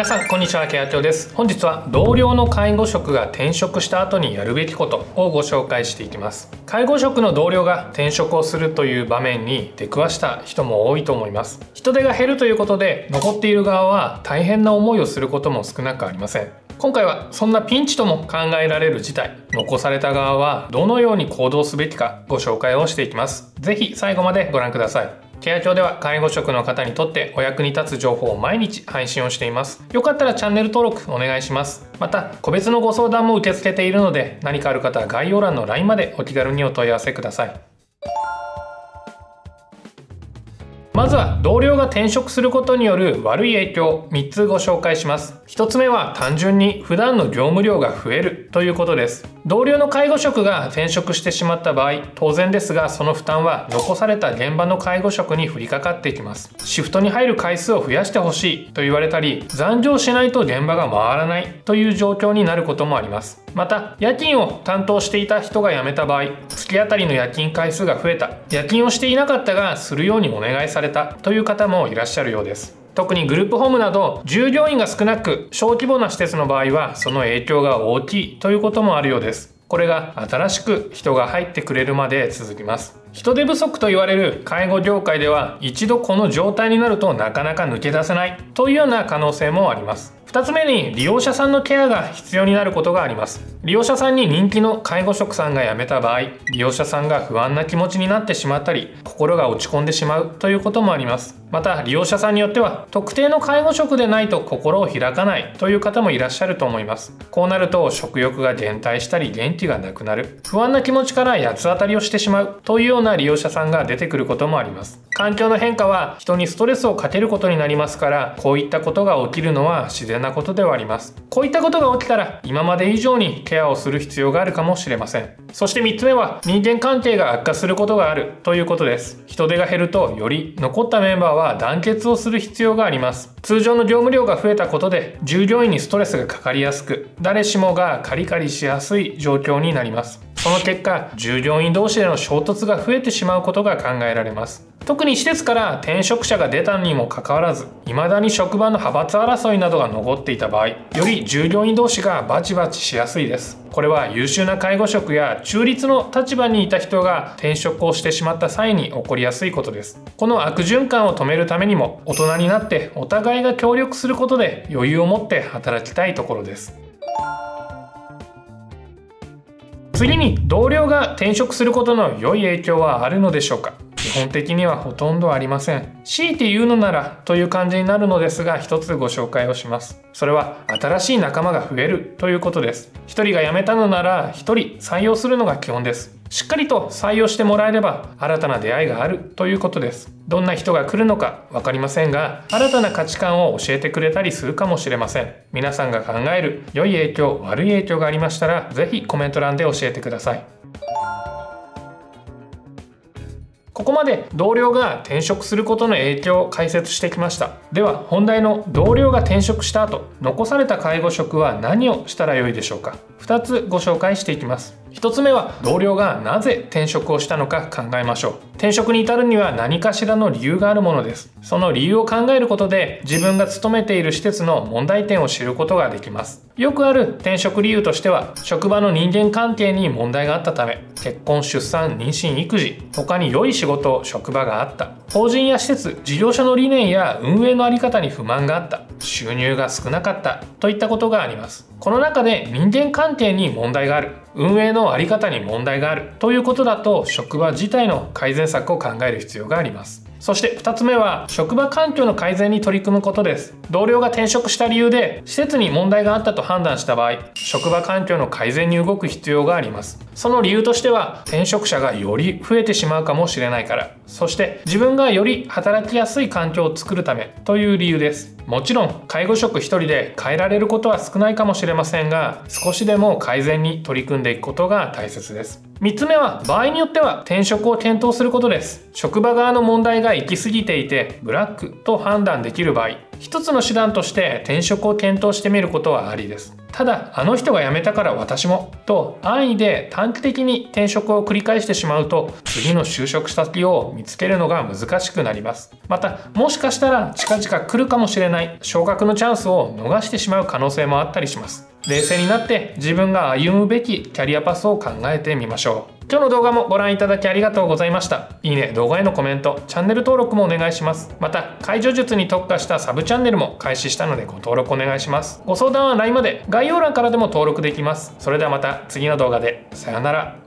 皆さんこんにちはケアチョです。本日は同僚の介護職が転職した後にやるべきことをご紹介していきます。介護職の同僚が転職をするという場面に出くわした人も多いと思います。人手が減るということで残っている側は大変な思いをすることも少なくありません。今回はそんなピンチとも考えられる事態残された側はどのように行動すべきかご紹介をしていきます。是非最後までご覧ください。ケア庁では介護職の方にとってお役に立つ情報を毎日配信をしています。よかったらチャンネル登録お願いします。また、個別のご相談も受け付けているので、何かある方は概要欄の LINE までお気軽にお問い合わせください。まずは同僚が転職することによる悪い影響3つご紹介します1つ目は単純に普段の業務量が増えるということです。同僚の介護職が転職してしまった場合当然ですがその負担は残された現場の介護職に降りかかっていきます。シフトに入る回数を増やしてほしいと言われたり残業しないと現場が回らないという状況になることもあります。また夜勤を担当していた人が辞めた場合月当たりの夜勤回数が増えた。夜勤をしていなかったがするようにお願いされたという方もいらっしゃるようです。特にグループホームなど従業員が少なく小規模な施設の場合はその影響が大きいということもあるようです。これが新しく人が入ってくれるまで続きます。人手不足と言われる介護業界では一度この状態になるとなかなか抜け出せない。というような可能性もあります。2つ目に利用者さんのケアが必要になることがあります。利用者さんに人気の介護職さんが辞めた場合利用者さんが不安な気持ちになってしまったり心が落ち込んでしまうということもあります。また利用者さんによっては特定の介護職でないと心を開かないという方もいらっしゃると思います。こうなると食欲が減退したり元気がなくなる。不安な気持ちから八つ当たりをしてしまう。というような利用者さんが出てくることもあります。環境の変化は人にストレスをかけることになりますからこういったことが起きるのは自然なことではあります。こういったことが起きたら今まで以上にケアをする必要があるかもしれません。そして3つ目は人間関係が悪化することがある。ということです。人手が減るとより残ったメンバーは団結をする必要があります。通常の業務量が増えたことで従業員にストレスがかかりやすく誰しもがカリカリしやすい状況になります。その結果従業員同士での衝突が増えてしまうことが考えられます。特に施設から転職者が出たにもかかわらず未だに職場の派閥争いなどが残っていた場合より従業員同士がバチバチしやすいです。これは優秀な介護職や中立の立場にいた人が転職をしてしまった際に起こりやすいことです。この悪循環を止めるためにも大人になってお互いが協力することで余裕を持って働きたいところです。次に同僚が転職することの良い影響はあるのでしょうか？基本的にはほとんどありません。強いて言うのならという感じになるのですが一つご紹介をします。それは新しい仲間が増えるということです。一人が辞めたのなら一人採用するのが基本です。しっかりと採用してもらえれば新たな出会いがあるということです。どんな人が来るのか分かりませんが新たな価値観を教えてくれたりするかもしれません。皆さんが考える良い影響悪い影響がありましたら是非コメント欄で教えてください。ここまで同僚が転職することの影響を解説してきました。では本題の同僚が転職した後残された介護職は何をしたらよいでしょうか。2つご紹介していきます。1つ目は同僚がなぜ転職をしたのか考えましょう。転職に至るには何かしらの理由があるものです。その理由を考えることで自分が勤めている施設の問題点を知ることができます。よくある転職理由としては職場の人間関係に問題があったため結婚出産妊娠育児他に良い仕事職場があった。法人や施設事業所の理念や運営の在り方に不満があった。収入が少なかった。といったことがあります。この中で人間関係に問題がある。運営の在り方に問題がある。ということだと職場自体の改善策を考える必要があります。そして2つ目は職場環境の改善に取り組むことです。同僚が転職した理由で施設に問題があったと判断した場合職場環境の改善に動く必要があります。その理由としては転職者がより増えてしまうかもしれないから。そして自分がより働きやすい環境を作るためという理由です。もちろん介護職1人で変えられることは少ないかもしれませんが少しでも改善に取り組んでいくことが大切です。3つ目は場合によっては転職を検討することです。職場側の問題が行き過ぎていてブラックと判断できる場合。一つの手段として転職を検討してみることはありです。ただあの人が辞めたから私もと安易で短期的に転職を繰り返してしまうと次の就職先を見つけるのが難しくなります。またもしかしたら近々来るかもしれない昇格のチャンスを逃してしまう可能性もあったりします。冷静になって自分が歩むべきキャリアパスを考えてみましょう。今日の動画もご覧いただきありがとうございました。いいね、動画へのコメント、チャンネル登録もお願いします。また、解除術に特化したサブチャンネルも開始したのでご登録お願いします。ご相談は LINE まで概要欄からでも登録できます。それではまた次の動画で。さようなら。